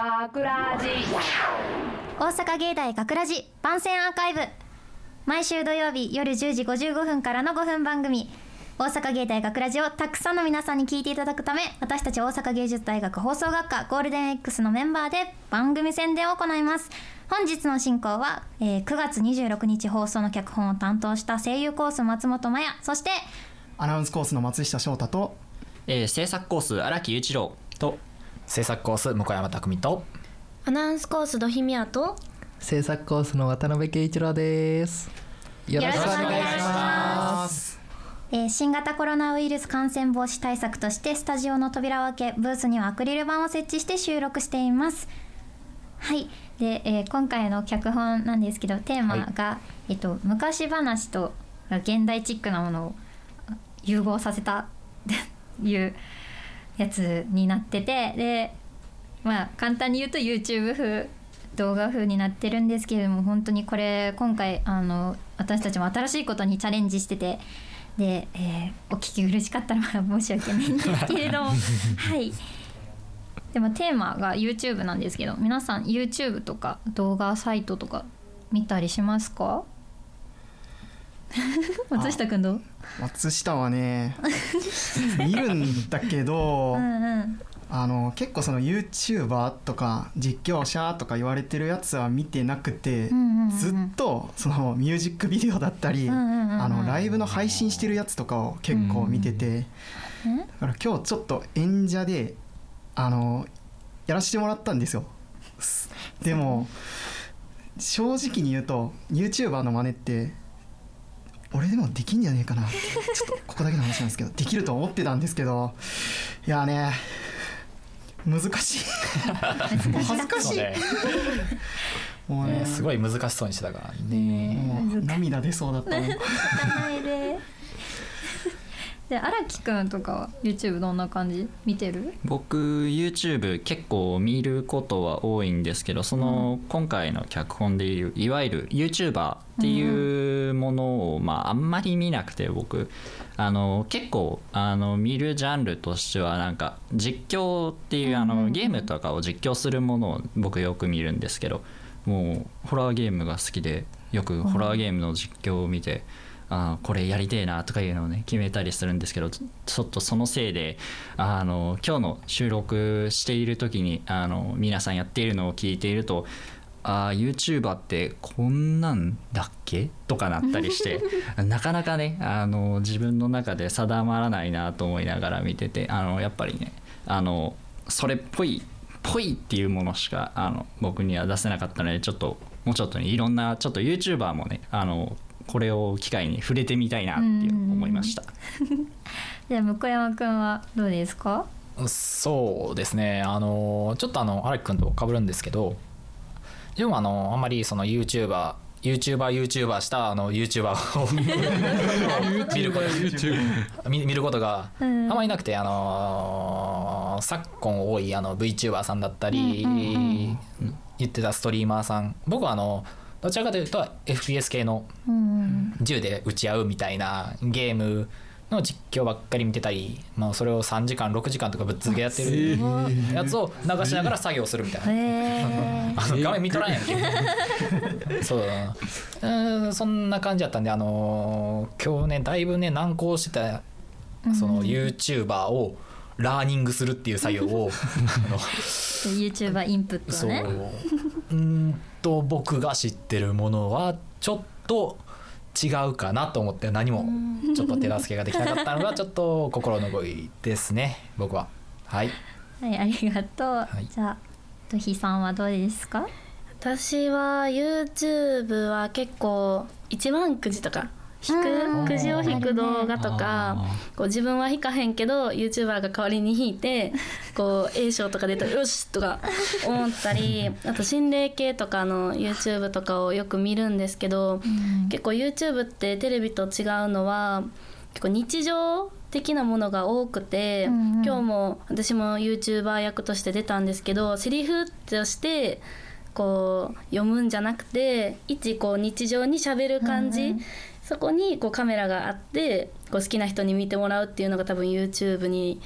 学ラジ大阪芸大学ラジ番宣アーカイブ。毎週土曜日夜10時55分からの5分番組。大阪芸大学ラジをたくさんの皆さんに聞いていただくため私たち大阪芸術大学放送学科ゴールデン X のメンバーで番組宣伝を行います。本日の進行は、えー9月26日放送の脚本を担当した声優コース松本麻也そしてアナウンスコースの松下翔太とえー制作コース荒木雄一郎と制作コース向山匠と。アナウンスコースドヒミヤと。制作コースの渡辺圭一郎です。よろしくお願いしまます。えー新型コロナウイルス感染防止対策としてスタジオの扉を開けブースにはアクリル板を設置して収録しています。はい。で、えー今回の脚本なんですけどテーマが、えっと、昔話と現代チックなものを融合させたって いうやつになっててでまあ簡単に言うと YouTube 風動画風になってるんですけれども本当にこれ今回あの私たちも新しいことにチャレンジしててで、えーお聞き苦しかったら申し訳ないんですけれども はい。でもテーマが YouTube なんですけど皆さん YouTube とか動画サイトとか見たりしますか？松下くんどう？松下はね 見るんだけど、うんうん。あの結構その YouTuber とか実況者とか言われてるやつは見てなくて、ずっとそのミュージックビデオだったり、あのライブの配信してるやつとかを結構見てて、うんだから今日ちょっと演者であのやらせてもらったんですよ。すでも正直に言うと YouTuber の真似って俺でもできんじゃねえかな。ってちょっとここだけの話なんですけど。できると思ってたんですけど。いやね難しい。恥ずかしい。ね。もうね。すごい難しそうにしてたからね。もう涙出そうだった 名前でで荒木くんとかは YouTube どんな感じ？見てる？僕 YouTube 結構見ることは多いんですけどその今回の脚本でいういわゆる YouTuber っていうものをまああんまり見なくて僕。あの結構あの見るジャンルとしてはなんか実況っていうあのゲームとかを実況するものを僕よく見るんですけどもうホラーゲームが好きでよくホラーゲームの実況を見て、あーこれやりてえなとかいうのをね決めたりするんですけどちちょっとそのせいであの今日の収録している時にあの皆さんやっているのを聞いているとあー YouTuber ってこんなんだっけ？とかなったりして なかなかねあの自分の中で定まらないなと思いながら見ててあのやっぱりねあのそれっぽいぽいっていうものしかあの僕には出せなかったのでちょっともうちょっとねいろんなちょっと YouTuber もねあのこれを機会に触れてみたいなっていう思いました。じゃあ向山くんはどうですか？そうですね。あのちょっとあの荒木君と被るんですけど自分はあのあんまりその YouTuber YouTuber、YouTuber したあの YouTuber を 見ること見見ることがあん。まりなくて、あのー昨今多いあの VTuber さんだったり、言ってたストリーマーさん。僕はあのどちらかというと FPS 系のうん銃で撃ち合うみたいなゲームの実況ばっかり見てたり、まあ、それを3時間6時間とかぶっ続けやってるやつを流しながら作業するみたいな。あの画面見とらんやんけ。そううんそんな感じだったんであのー今日ねだいぶね難航してたその YouTuber をラーニングするっていう作業を YouTuber インプットそう。ねうーんと僕が知ってるものはちょっと違うかなと思って何もちょっと手助けができなかったのがちょっと心残りですね 僕は。はい。はいありがとう、い。じゃあとひさんはどうですか？私は YouTube は結構一番くじとか引うんくくじを引く動画とかこう自分は引かへんけど YouTuber が代わりに引いてこう A 賞とか出たらよしとか思ったりあと心霊系とかの YouTube とかをよく見るんですけど、結構 YouTube ってテレビと違うのは結構日常的なものが多くて、今日も私も YouTuber 役として出たんですけどセリフとしてこう読むんじゃなくて一こう日常にしゃべる感じ、そこにこうカメラがあってこう好きな人に見てもらうっていうのが多分 YouTube に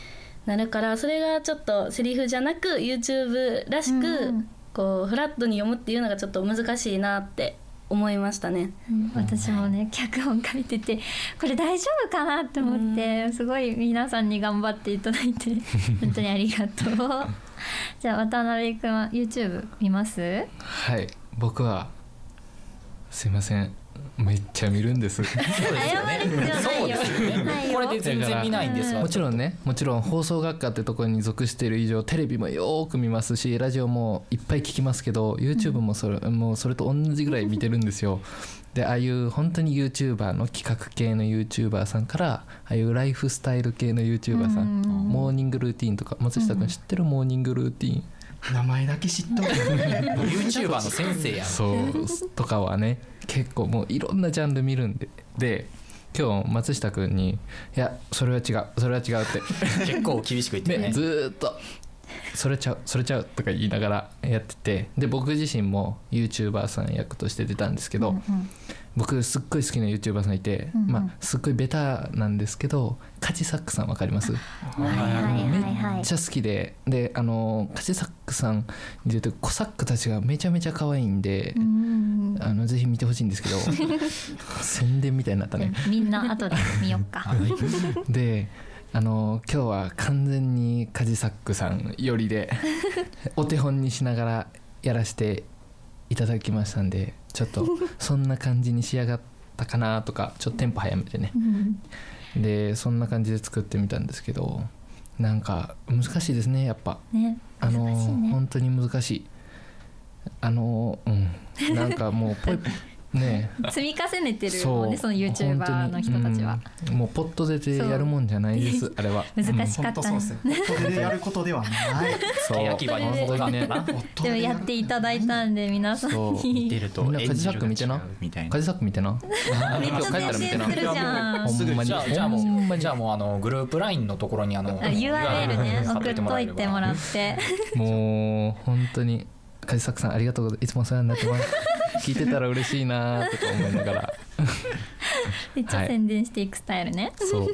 なるからそれがちょっとセリフじゃなく YouTube らしく、うん。こうフラットに読むっていうのがちょっと難しいなって思いましたね。うん。私もね脚本書いててこれ大丈夫かなって思ってすごい皆さんに頑張っていただいて 本当にありがとう。じゃあ渡辺君は YouTube 見ます？はい。僕はすいません。めっちゃ見るんです。謝る必要ないよ。ないよこれで全然見ないんです。がもちろんねもちろん放送学科ってところに属している以上テレビもよーく見ますしラジオもいっぱい聞きますけど YouTube もそれ,、もうそれと同じぐらい見てるんですよ。でああいう本当に YouTuber の企画系の YouTuber さんからああいうライフスタイル系の YouTuber さん、うん。モーニングルーティンとか松下君知ってるモーニングルーティン、名前だけ知っとる YouTuber の先生やん。そうとかはね結構もういろんなジャンル見るんで。で今日松下君に「いやそれは違うそれは違う」って。結構厳しく言ってるね、ねずーっと「それちゃうそれちゃう」とか言いながらやってて。で僕自身も YouTuber さん役として出たんですけど、うん僕すっごい好きな YouTuber さんいて、うんうん。まあすっごいベタなんですけどカジサックさんわかります？はいはいはいはいめっちゃ好きでであのカジサックさんに出てるコサックたちがめちゃめちゃ可愛いんで、うんあのぜひ見てほしいんですけど 宣伝みたいになったね。みんな後で見よっか。であの今日は完全にカジサックさんよりで お手本にしながらやらせていただきましたんでちょっと そんな感じに仕上がったかなとかちょっとテンポ早めてね。うんでそんな感じで作ってみたんですけどなんか難しいですねやっぱ。ねあのね。本当に難しい。あのうん。なんかもうぽい ね。積み重ねてるもんねその YouTuber の人たちは、うん。もうポッと出てやるもんじゃないですあれは。難しか本った。ね当そうですね。これでやることではない。そう。焼き場に本当にねでもやっていただいたんで皆さんに。出るとみんなカジサック見てな？違うみたいな。カジサック見てな？めっちゃ宣伝するじゃん。ほんまに。じゃあじゃあほんまに。もうじゃあもうあのグループ LINE のところにあのあ URL ね貼送っといてもらって。もう本当にカジサックさんありがとうございます。いつもお世話になってます聞いてたら嬉しいなとか思いながら。めっちゃ宣伝していくスタイルね、そう。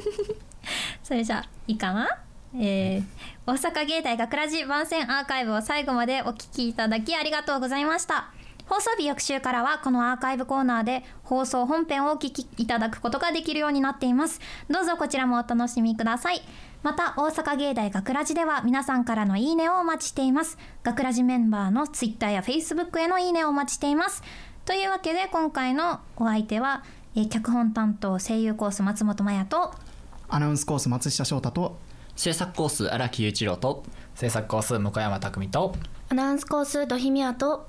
それじゃあいいかな？えー大阪芸大学ラジ番宣アーカイブを最後までお聞きいただきありがとうございました放送日翌週からはこのアーカイブコーナーで放送本編をお聞きいただくことができるようになっています。どうぞこちらもお楽しみください。また大阪芸大学ラジでは皆さんからのいいねをお待ちしています。学ラジメンバーのツイッターやフェイスブックへのいいねをお待ちしています。というわけで今回のお相手は、えー脚本担当声優コース松本麻也とアナウンスコース松下翔太と制作コース荒木雄一郎と制作コース向山匠とアナウンスコースドヒミヤと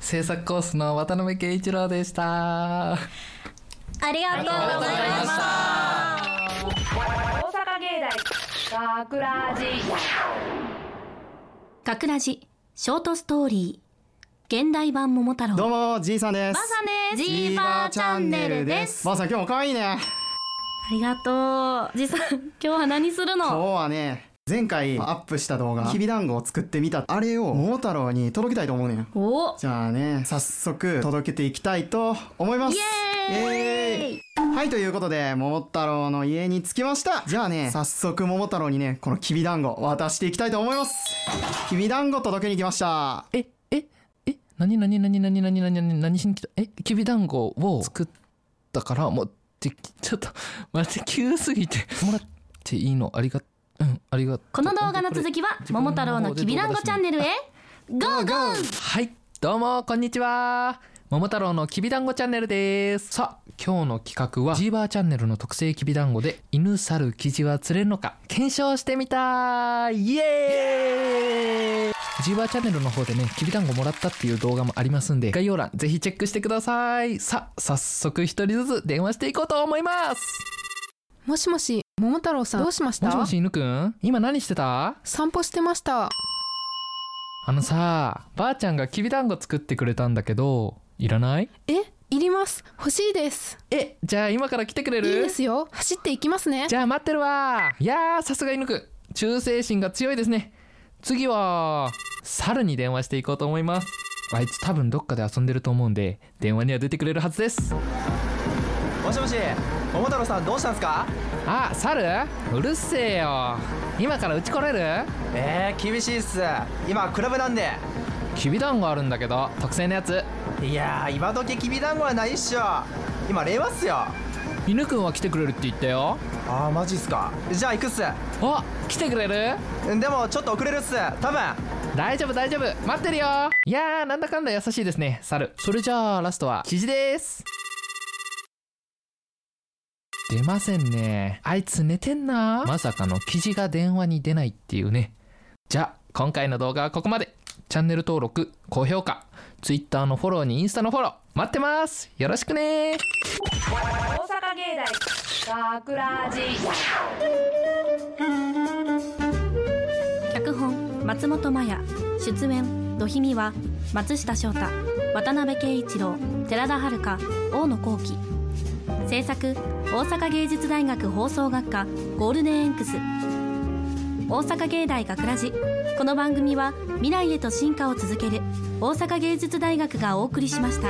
制作コースの渡辺圭一郎でした。ありがとうございました。大阪芸大学ラジ学ラジショートストーリー。現代版桃太郎。どうもじいさんです。ばあさんです。ジーバーチャンネルです。ばあさん今日も可愛いね。ありがとう。じいさん今日は何する今日のはね前回アップした動画、きびだんごを作ってみた。あれを桃太郎に届けたいと思うねん。おじゃあね、早速届けていきたいと思います。イエーイイエーイはい、ということで、桃太郎の家に着きました。じゃあね、早速桃太郎にね、このきびだんご渡していきたいと思います。きびだんご届けに来ました。え、え、え、なになになになになになに何しに来た？え、きびだんごを作ったから持って、ちょっと、待って、急すぎて。もらっていいの？ありがとう。んありがとう。この動画の続きは桃太郎のきびだんごチャンネルへ。ゴーゴー。はいどうもこんにちは。桃太郎のきびだんごチャンネルです。さあ今日の企画はジーバーチャンネルの特製きびだんごで犬猿キジは釣れるのか検証してみたイエーイ。ジーバーチャンネルの方でねきびだんごもらったっていう動画もありますんで概要欄ぜひチェックしてください。さあ早速一人ずつ電話していこうと思います。もしもし、桃太郎さん、どうしました？もしもし犬くん？今何してた？散歩してました。あのさばあちゃんがきびだんご作ってくれたんだけどいらない？え、いります。欲しいです。えじゃあ今から来てくれる？いいですよ。走っていきますね。じゃあ待ってるわいやーさすが犬くん忠誠心が強いですね次は猿に電話していこうと思いますあいつ多分どっかで遊んでると思うんで電話には出てくれるはずですもしもし。桃太郎さんどうしたんですか？あ猿？うるせえよ。今からうち来れる？えー、厳しいっす。今クラブなんで。きびだんごあるんだけど特製のやつ。いやー今時きびだんごはないっしょ。今令和っすよ。犬くんは来てくれるって言ったよ。あーマジっすか。じゃあ行くっす。あ来てくれる？でもちょっと遅れるっす。多分。大丈夫大丈夫。待ってるよ。いやーなんだかんだ優しいですね猿。それじゃあラストはキジです出ませんね。あいつ寝てんな。まさかのキジが電話に出ないっていうね。じゃあ今回の動画はここまで。チャンネル登録高評価。Twitter のフォローにインスタのフォロー。待ってます。よろしくね。大阪芸大学ラジ脚本松本麻也出演土姫は松下翔太。渡辺圭一郎。寺田遥。大野幸喜制作大阪芸術大学放送学科ゴールデンエンクス大阪芸大学ラジこの番組は未来へと進化を続ける大阪芸術大学がお送りしました。